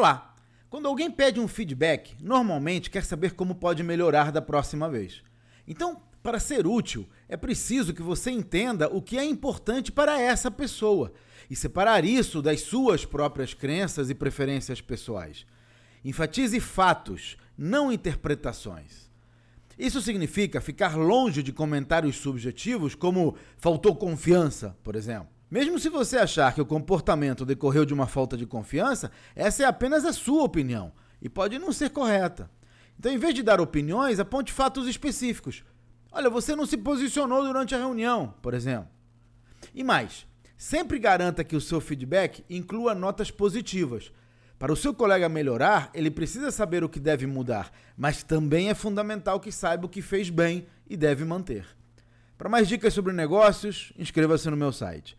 Olá! Quando alguém pede um feedback, normalmente quer saber como pode melhorar da próxima vez. Então, para ser útil, é preciso que você entenda o que é importante para essa pessoa e separar isso das suas próprias crenças e preferências pessoais. Enfatize fatos, não interpretações. Isso significa ficar longe de comentários subjetivos como faltou confiança, por exemplo. Mesmo se você achar que o comportamento decorreu de uma falta de confiança, essa é apenas a sua opinião e pode não ser correta. Então, em vez de dar opiniões, aponte fatos específicos. Olha, você não se posicionou durante a reunião, por exemplo. E mais, sempre garanta que o seu feedback inclua notas positivas. Para o seu colega melhorar, ele precisa saber o que deve mudar, mas também é fundamental que saiba o que fez bem e deve manter. Para mais dicas sobre negócios, inscreva-se no meu site